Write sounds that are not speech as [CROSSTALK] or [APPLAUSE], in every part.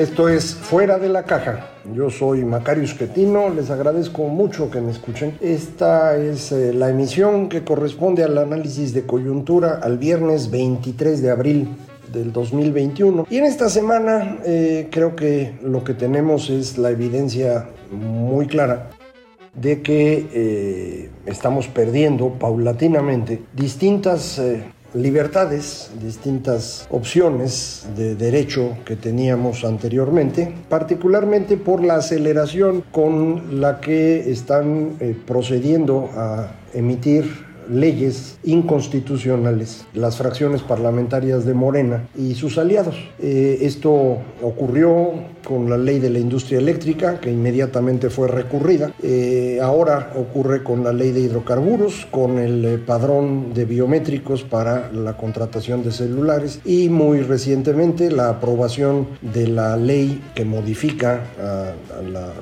Esto es Fuera de la Caja. Yo soy Macario Esquetino, les agradezco mucho que me escuchen. Esta es eh, la emisión que corresponde al análisis de coyuntura al viernes 23 de abril del 2021. Y en esta semana eh, creo que lo que tenemos es la evidencia muy clara de que eh, estamos perdiendo paulatinamente distintas libertades, distintas opciones de derecho que teníamos anteriormente, particularmente por la aceleración con la que están procediendo a emitir leyes inconstitucionales las fracciones parlamentarias de Morena y sus aliados. Eh, esto ocurrió con la ley de la industria eléctrica, que inmediatamente fue recurrida. Eh, ahora ocurre con la ley de hidrocarburos, con el eh, padrón de biométricos para la contratación de celulares y muy recientemente la aprobación de la ley que modifica a, la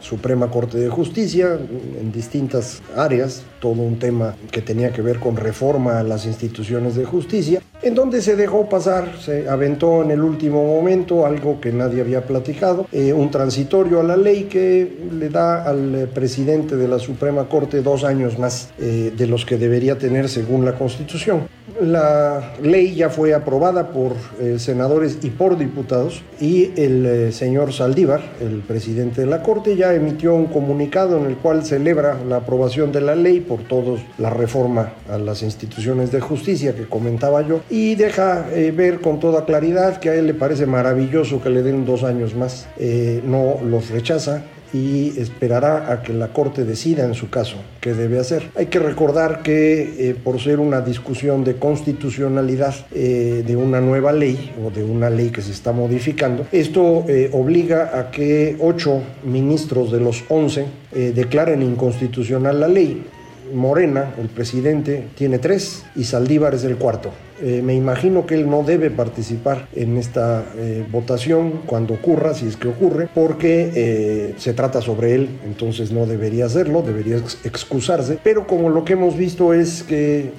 Suprema Corte de Justicia en distintas áreas, todo un tema que tenía que ver con reforma a las instituciones de justicia, en donde se dejó pasar, se aventó en el último momento algo que nadie había platicado, eh, un transitorio a la ley que le da al eh, presidente de la Suprema Corte dos años más eh, de los que debería tener según la Constitución. La ley ya fue aprobada por senadores y por diputados y el señor Saldívar, el presidente de la Corte, ya emitió un comunicado en el cual celebra la aprobación de la ley por todos la reforma a las instituciones de justicia que comentaba yo y deja eh, ver con toda claridad que a él le parece maravilloso que le den dos años más. Eh, no los rechaza, y esperará a que la Corte decida en su caso qué debe hacer. Hay que recordar que eh, por ser una discusión de constitucionalidad de una nueva ley o de una ley que se está modificando, esto obliga a que ocho ministros de los once declaren inconstitucional la ley. Morena, el presidente, tiene tres y Saldívar es el cuarto. Eh, me imagino que él no debe participar en esta eh, votación cuando ocurra, si es que ocurre, porque eh, se trata sobre él, entonces no debería hacerlo, debería excusarse. Pero como lo que hemos visto es que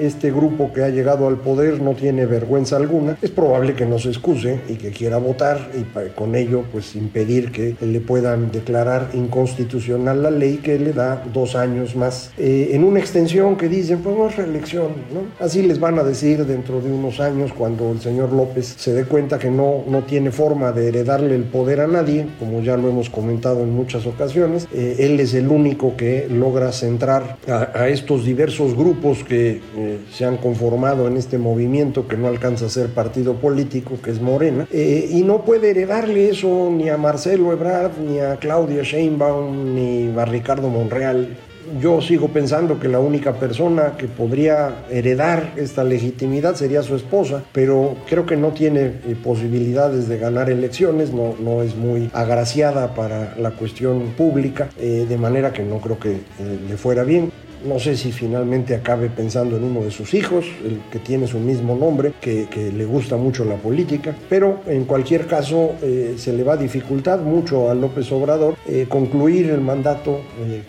este grupo que ha llegado al poder no tiene vergüenza alguna, es probable que no se excuse y que quiera votar y con ello pues impedir que le puedan declarar inconstitucional la ley que le da dos años más en una extensión que dicen pues no es reelección, ¿no? Así les van a decir dentro de unos años cuando el señor López se dé cuenta que no, no tiene forma de heredarle el poder a nadie, como ya lo hemos comentado en muchas ocasiones. Eh, él es el único que logra centrar a, estos diversos grupos que eh, se han conformado en este movimiento que no alcanza a ser partido político, que es Morena, eh, y no puede heredarle eso ni a Marcelo Ebrard, ni a Claudia Sheinbaum, ni a Ricardo Monreal yo sigo pensando que la única persona que podría heredar esta legitimidad sería su esposa, pero creo que no tiene eh, posibilidades de ganar elecciones, no, no es muy agraciada para la cuestión pública, eh, de manera que no creo que eh, le fuera bien. No sé si finalmente acabe pensando en uno de sus hijos, el que tiene su mismo nombre, que, le gusta mucho la política, pero en cualquier caso se le va a dificultar mucho a López Obrador concluir el mandato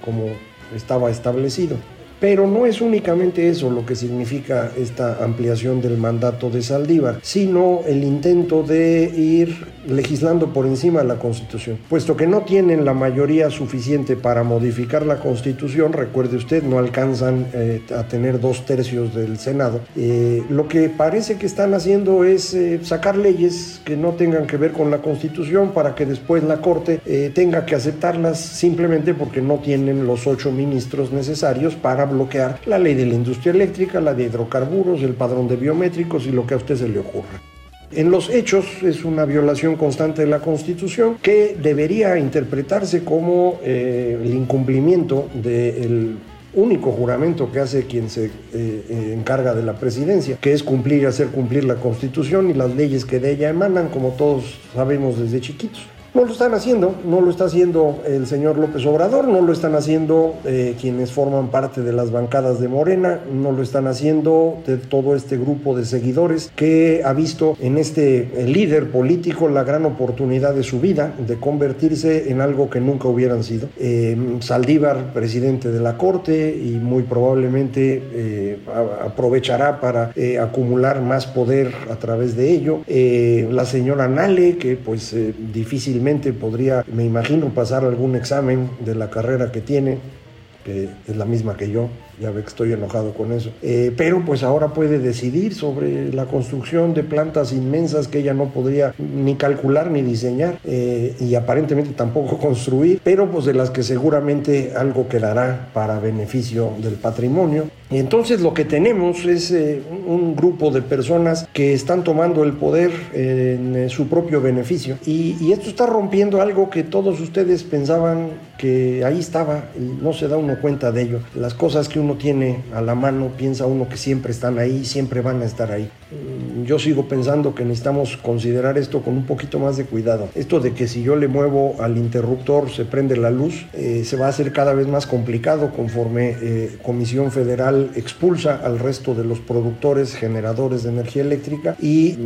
como estaba establecido. Pero no es únicamente eso lo que significa esta ampliación del mandato de Saldívar, sino el intento de ir legislando por encima de la Constitución. Puesto que no tienen la mayoría suficiente para modificar la Constitución, recuerde usted, no alcanzan eh, a tener dos tercios del Senado, eh, lo que parece que están haciendo es eh, sacar leyes que no tengan que ver con la Constitución para que después la Corte tenga que aceptarlas simplemente porque no tienen los ocho ministros necesarios para bloquear la ley de la industria eléctrica, la de hidrocarburos, el padrón de biométricos y lo que a usted se le ocurra. En los hechos es una violación constante de la Constitución que debería interpretarse como eh, el incumplimiento del único juramento que hace quien se eh, eh, encarga de la presidencia, que es cumplir y hacer cumplir la Constitución y las leyes que de ella emanan, como todos sabemos desde chiquitos. No lo están haciendo, no lo está haciendo el señor López Obrador, no lo están haciendo eh, quienes forman parte de las bancadas de Morena, no lo están haciendo de todo este grupo de seguidores que ha visto en este eh, líder político la gran oportunidad de su vida de convertirse en algo que nunca hubieran sido. Eh, Saldívar, presidente de la Corte, y muy probablemente aprovechará para acumular más poder a través de ello. la señora Nale, que pues difícilmente podría, me imagino, pasar algún examen de la carrera que tiene, que es la misma que yo, ya ve que estoy enojado con eso. Eh, pero pues ahora puede decidir sobre la construcción de plantas inmensas que ella no podría ni calcular ni diseñar eh, y aparentemente tampoco [LAUGHS] construir, pero pues de las que seguramente algo quedará para beneficio del patrimonio. Y entonces lo que tenemos es eh, un grupo de personas que están tomando el poder en su propio beneficio y, y esto está rompiendo algo que todos ustedes pensaban que ahí estaba y no se da uno cuenta de ello. Las cosas que uno tiene a la mano, piensa uno que siempre están ahí, siempre van a estar ahí. Mm, yo sigo pensando que necesitamos considerar esto con un poquito más de cuidado. Esto de que si yo le muevo al interruptor se prende la luz, eh, se va a hacer cada vez más complicado conforme eh, Comisión Federal expulsa al resto de los productores, generadores de energía eléctrica y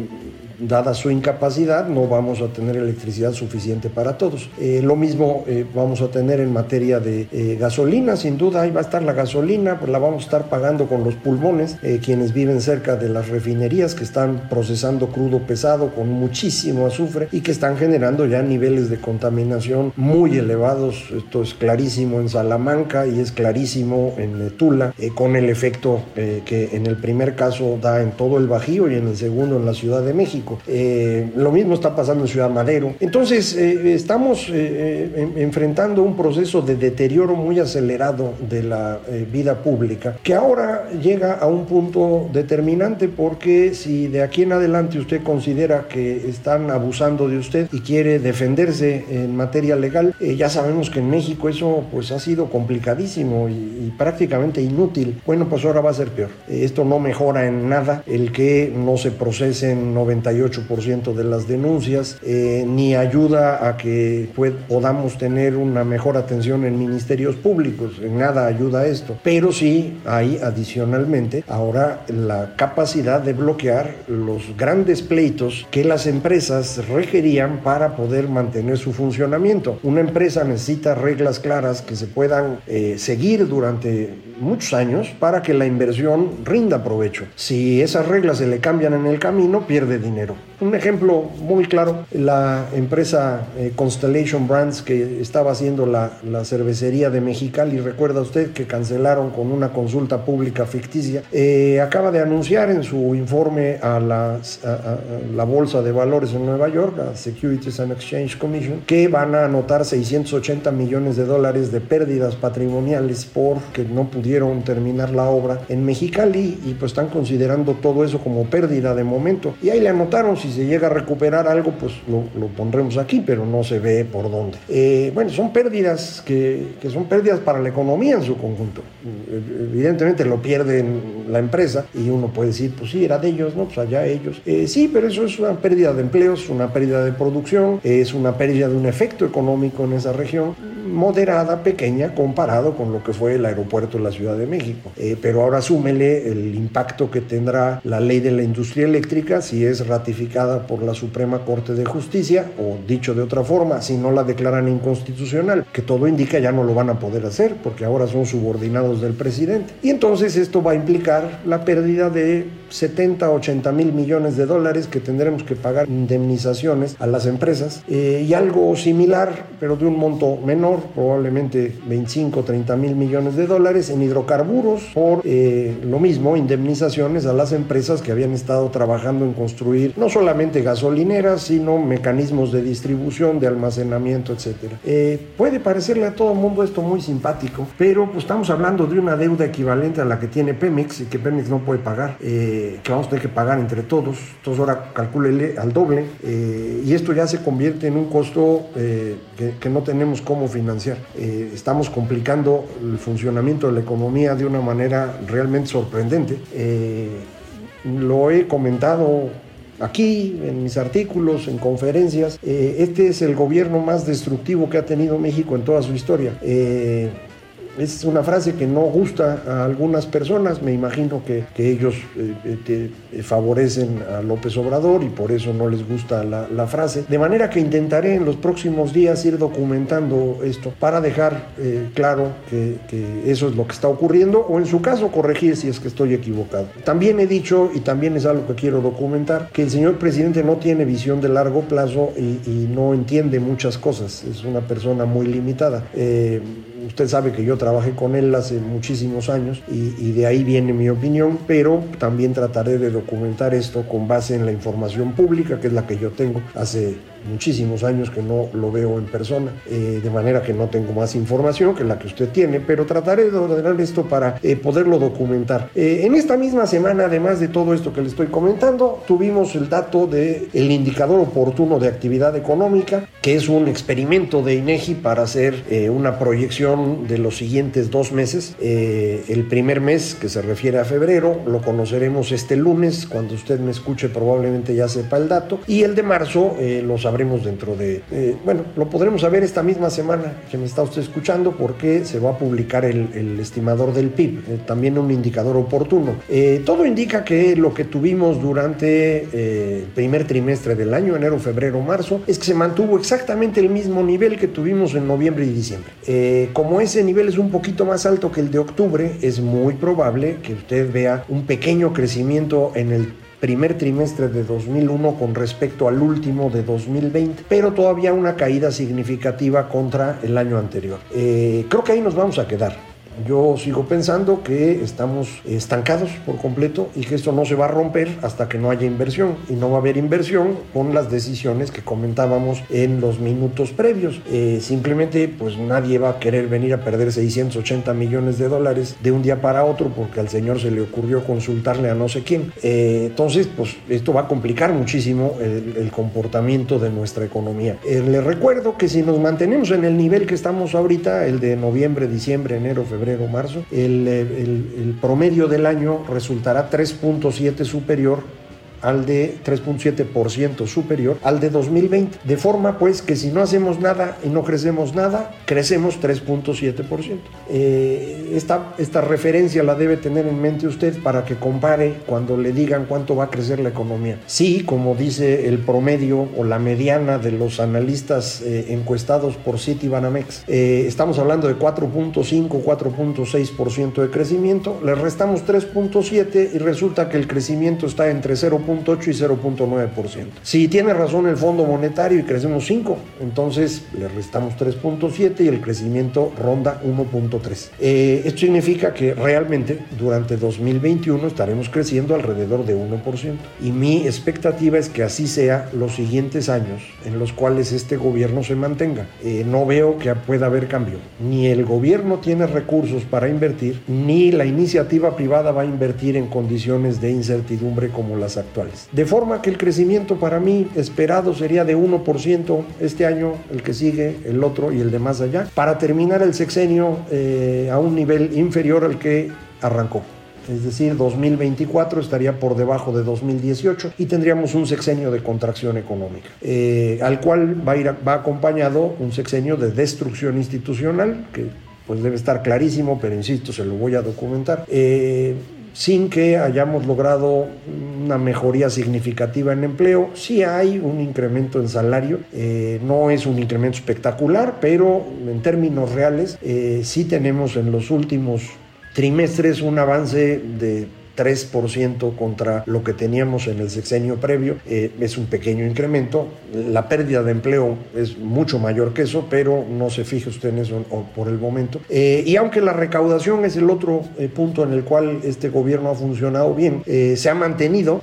dada su incapacidad, no vamos a tener electricidad suficiente para todos. Eh, lo mismo eh, vamos a tener en materia de eh, gasolina, sin duda ahí va a estar la gasolina, pues la vamos a estar pagando con los pulmones, quienes viven cerca de las refinerías que están procesando crudo pesado con muchísimo azufre y que están generando ya niveles de contaminación muy elevados. Esto es clarísimo en Salamanca y es clarísimo en Tula, con el efecto que en el primer caso da en todo el Bajío y en el segundo en la Ciudad de México. Eh, lo mismo está pasando en Ciudad Madero. Entonces, eh, estamos eh, enfrentando un proceso de deterioro muy acelerado de la vida pública, que ahora llega a un punto determinante porque si de aquí en adelante usted considera que están abusando de usted y quiere defenderse en materia legal, ya sabemos que en México eso pues ha sido complicadísimo y, y prácticamente inútil. Bueno, pues ahora va a ser peor. esto no mejora en nada el que no se procesen 98 ciento de las denuncias, eh, ni ayuda a que podamos tener una mejor atención en ministerios públicos, en nada ayuda a esto, pero sí hay adicionalmente ahora la capacidad de bloquear los grandes pleitos que las empresas requerían para poder mantener su funcionamiento. Una empresa necesita reglas claras que se puedan eh, seguir durante muchos años para que la inversión rinda provecho. Si esas reglas se le cambian en el camino, pierde dinero. Un ejemplo muy claro, la empresa eh, Constellation Brands que estaba haciendo la, cervecería de Mexicali, recuerda usted que cancelaron con una consulta pública ficticia, eh, acaba de anunciar en su informe a, la Bolsa de Valores en Nueva York, a Securities and Exchange Commission, que van a anotar 680 millones de dólares de pérdidas patrimoniales porque no pudieron terminar la obra en Mexicali y pues están considerando todo eso como pérdida de momento. Y ahí le anotaron si se llega a recuperar algo, pues lo, pondremos aquí, pero no se ve por dónde. Eh, bueno, son pérdidas que, que, son pérdidas para la economía en su conjunto. Evidentemente lo pierden la empresa y uno puede decir, pues sí, era de ellos, ¿no? Pues allá ellos. Eh, sí, pero eso es una pérdida de empleos, una pérdida de producción, es una pérdida de un efecto económico en esa región moderada, pequeña, comparado con lo que fue el aeropuerto de la Ciudad de México. Eh, pero ahora súmele el impacto que tendrá la ley de la industria eléctrica si es ratificada por la Suprema Corte de Justicia, o dicho de otra forma, si no la declaran inconstitucional, que todo indica ya no lo van a poder hacer porque ahora son subordinados del presidente. Y entonces esto va a implicar la pérdida de 70, 80 mil millones de dólares que tendremos que pagar indemnizaciones a las empresas eh, y algo similar, pero de un monto menor, probablemente 25, 30 mil millones de dólares en hidrocarburos por eh, lo mismo, indemnizaciones a las empresas que habían estado trabajando en construir no solamente gasolineras, sino mecanismos de distribución, de almacenamiento, etc. Eh, puede parecerle a todo el mundo esto muy simpático, pero pues estamos hablando de una deuda equivalente a la que tiene Pemex y que Pemex no puede pagar, eh, que vamos a tener que pagar entre todos. Entonces ahora calcúlele al doble y esto ya se convierte en un costo que, que, no tenemos cómo financiar. estamos complicando el funcionamiento de la economía de una manera realmente sorprendente. Eh, lo he comentado aquí, en mis artículos, en conferencias. Eh, este es el gobierno más destructivo que ha tenido México en toda su historia. Eh, es una frase que no gusta a algunas personas, me imagino que, ellos eh, eh, favorecen a López Obrador y por eso no les gusta la, frase. De manera que intentaré en los próximos días ir documentando esto para dejar eh, claro que, que, eso es lo que está ocurriendo o en su caso corregir si es que estoy equivocado. También he dicho, y también es algo que quiero documentar, que el señor presidente no tiene visión de largo plazo y no entiende muchas cosas, es una persona muy limitada. Usted sabe que yo trabajé con él hace muchísimos años y, de ahí viene mi opinión, pero también trataré de documentar esto con base en la información pública, que es la que yo tengo hace muchísimos años que no lo veo en persona, eh, de manera que no tengo más información que la que usted tiene, pero trataré de ordenar esto para eh, poderlo documentar. Eh, en esta misma semana, además de todo esto que le estoy comentando, tuvimos el dato del el indicador oportuno de actividad económica, que es un experimento de INEGI para hacer una proyección de los siguientes dos meses. el primer mes, que se refiere a febrero, lo conoceremos este lunes, cuando usted me escuche probablemente ya sepa el dato, y el de marzo los sabremos dentro de, eh, bueno, lo podremos saber esta misma semana que me está usted escuchando porque se va a publicar el, estimador del PIB, eh, también un indicador oportuno. Eh, todo indica que lo que tuvimos durante el primer trimestre del año, enero, febrero, marzo, es que se mantuvo exactamente el mismo nivel que tuvimos en noviembre y diciembre. como ese nivel es un poquito más alto que el de octubre, es muy probable que usted vea un pequeño crecimiento en el primer trimestre de 2001 con respecto al último de 2020, pero todavía una caída significativa contra el año anterior. Eh, creo que ahí nos vamos a quedar. Yo sigo pensando que estamos estancados por completo y que esto no se va a romper hasta que no haya inversión. Y no va a haber inversión con las decisiones que comentábamos en los minutos previos. Eh, simplemente, pues nadie va a querer venir a perder 680 millones de dólares de un día para otro porque al señor se le ocurrió consultarle a no sé quién. Eh, entonces, pues esto va a complicar muchísimo el, comportamiento de nuestra economía. Eh, le recuerdo que si nos mantenemos en el nivel que estamos ahorita, el de noviembre, diciembre, enero, febrero, febrero, marzo, el, el, el promedio del año resultará 3.7 superior al de 3.7% superior al de 2020. De forma pues que si no hacemos nada y no crecemos nada, crecemos 3.7%. Eh, esta, esta referencia la debe tener en mente usted para que compare cuando le digan cuánto va a crecer la economía. Sí, como dice el promedio o la mediana de los analistas eh, encuestados por Citibanamex, eh, estamos hablando de 4.5, 4.6% de crecimiento, le restamos 3.7 y resulta que el crecimiento está entre 0 y 0.9%. Si tiene razón el Fondo Monetario y crecemos 5, entonces le restamos 3.7 y el crecimiento ronda 1.3. Eh, esto significa que realmente durante 2021 estaremos creciendo alrededor de 1%. Y mi expectativa es que así sea los siguientes años en los cuales este gobierno se mantenga. Eh, no veo que pueda haber cambio. Ni el gobierno tiene recursos para invertir, ni la iniciativa privada va a invertir en condiciones de incertidumbre como las actuales. De forma que el crecimiento para mí esperado sería de 1% este año, el que sigue, el otro y el de más allá, para terminar el sexenio eh, a un nivel inferior al que arrancó. es decir, 2024 estaría por debajo de 2018 y tendríamos un sexenio de contracción económica, eh, al cual va, ir, va acompañado un sexenio de destrucción institucional, que pues debe estar clarísimo, pero insisto, se lo voy a documentar. Eh, sin que hayamos logrado una mejoría significativa en empleo. Sí hay un incremento en salario, eh, no es un incremento espectacular, pero en términos reales eh, sí tenemos en los últimos trimestres un avance de 3% contra lo que teníamos en el sexenio previo. Eh, es un pequeño incremento. La pérdida de empleo es mucho mayor que eso, pero no se fije usted en eso por el momento. Eh, y aunque la recaudación es el otro eh, punto en el cual este gobierno ha funcionado bien, se ha mantenido,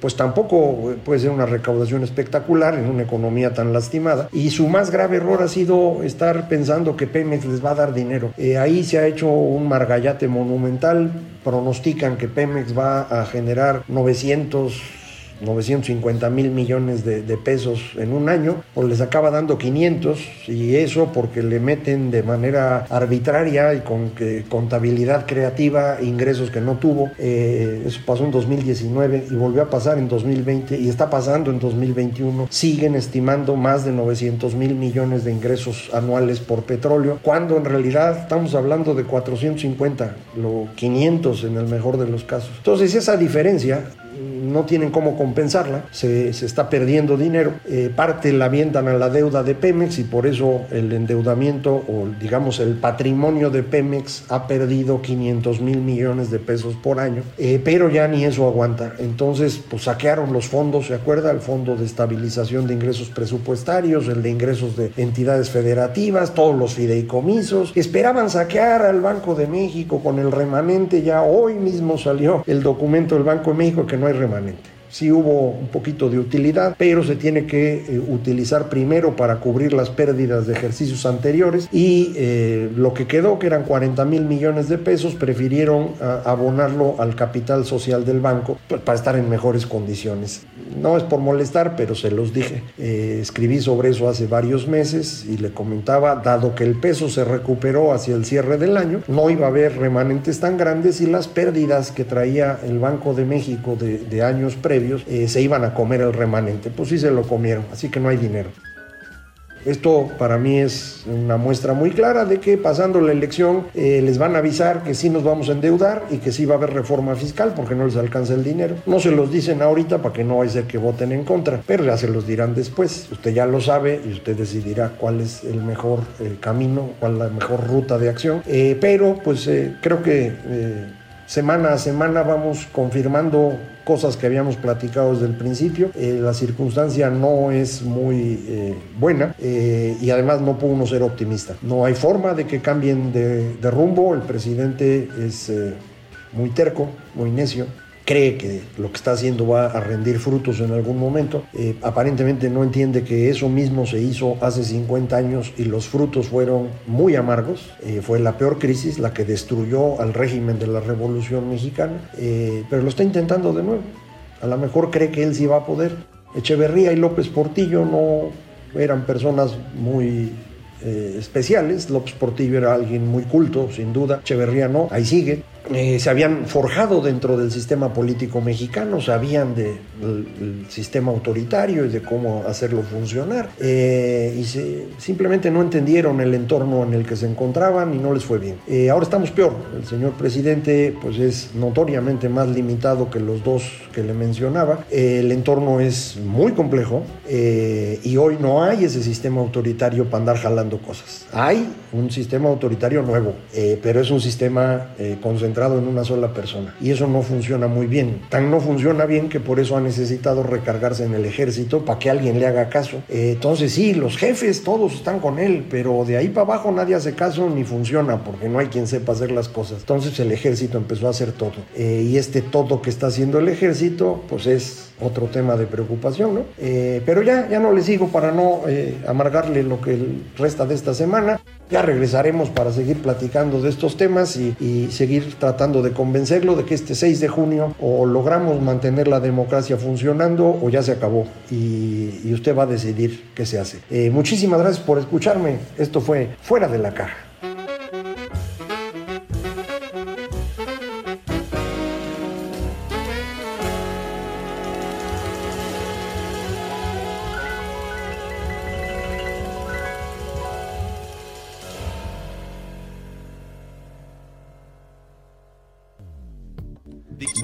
pues tampoco puede ser una recaudación espectacular en una economía tan lastimada. Y su más grave error ha sido estar pensando que Pemex les va a dar dinero. ahí se ha hecho un margallate monumental pronostican que Pemex va a generar 900 950 mil millones de, pesos en un año, pues les acaba dando 500 y eso porque le meten de manera arbitraria y con contabilidad creativa ingresos que no tuvo. Eh, eso pasó en 2019 y volvió a pasar en 2020 y está pasando en 2021. Siguen estimando más de 900 mil millones de ingresos anuales por petróleo, cuando en realidad estamos hablando de 450, lo 500 en el mejor de los casos. Entonces esa diferencia no tienen cómo compensarla, se, está perdiendo dinero, eh, parte la avientan a la deuda de Pemex y por eso el endeudamiento o digamos el patrimonio de Pemex ha perdido 500 mil millones de pesos por año, eh, pero ya ni eso aguanta. Entonces, pues saquearon los fondos, ¿se acuerda? El Fondo de Estabilización de Ingresos Presupuestarios, el de ingresos de entidades federativas, todos los fideicomisos. Esperaban saquear al Banco de México con el remanente, ya hoy mismo salió el documento del Banco de México que no hay remanente. Sí hubo un poquito de utilidad, pero se tiene que eh, utilizar primero para cubrir las pérdidas de ejercicios anteriores y eh, lo que quedó, que eran 40 mil millones de pesos, prefirieron abonarlo al capital social del banco pues, para estar en mejores condiciones. No es por molestar, pero se los dije. Eh, escribí sobre eso hace varios meses y le comentaba, dado que el peso se recuperó hacia el cierre del año, no iba a haber remanentes tan grandes y las pérdidas que traía el Banco de México de, de años previos eh, se iban a comer el remanente. Pues sí se lo comieron, así que no hay dinero. Esto para mí es una muestra muy clara de que pasando la elección eh, les van a avisar que sí nos vamos a endeudar y que sí va a haber reforma fiscal porque no les alcanza el dinero. No se los dicen ahorita para que no vaya a ser que voten en contra, pero ya se los dirán después. Usted ya lo sabe y usted decidirá cuál es el mejor eh, camino, cuál es la mejor ruta de acción. pero pues creo que semana a semana vamos confirmando cosas que habíamos platicado desde el principio. Eh, la circunstancia no es muy eh, buena eh, y además no pudo uno ser optimista. No hay forma de que cambien de rumbo. El presidente es muy terco, muy necio cree que lo que está haciendo va a rendir frutos en algún momento. Eh, aparentemente no entiende que eso mismo se hizo hace 50 años y los frutos fueron muy amargos. Eh, fue la peor crisis, la que destruyó al régimen de la Revolución Mexicana, eh, pero lo está intentando de nuevo. A lo mejor cree que él sí va a poder. Echeverría y López Portillo no eran personas muy especiales. López Portillo era alguien muy culto, sin duda. Echeverría no, ahí sigue. Eh, se habían forjado dentro del sistema político mexicano, sabían del sistema autoritario y de cómo hacerlo funcionar, eh, y simplemente no entendieron el entorno en el que se encontraban y no les fue bien. Eh, ahora estamos peor, el señor presidente pues es notoriamente más limitado que los dos que le mencionaba, el entorno es muy complejo y hoy no hay ese sistema autoritario para andar jalando cosas. Hay un sistema autoritario nuevo, pero es un sistema concentrado en una sola persona. Y eso no funciona muy bien. Tan no funciona bien que por eso ha necesitado recargarse en el ejército para que alguien le haga caso. Eh, entonces sí, los jefes todos están con él, pero de ahí para abajo nadie hace caso ni funciona porque no hay quien sepa hacer las cosas. Entonces el ejército empezó a hacer todo. Eh, y este todo que está haciendo el ejército, pues es otro tema de preocupación, ¿no? Eh, pero ya, ya no le sigo para no amargarle lo que resta de esta semana. Ya regresaremos para seguir platicando de estos temas y, seguir tratando de convencerlo de que este 6 de junio o logramos mantener la democracia funcionando o ya se acabó y, usted va a decidir qué se hace. Eh, muchísimas gracias por escucharme. Esto fue Fuera de la Caja.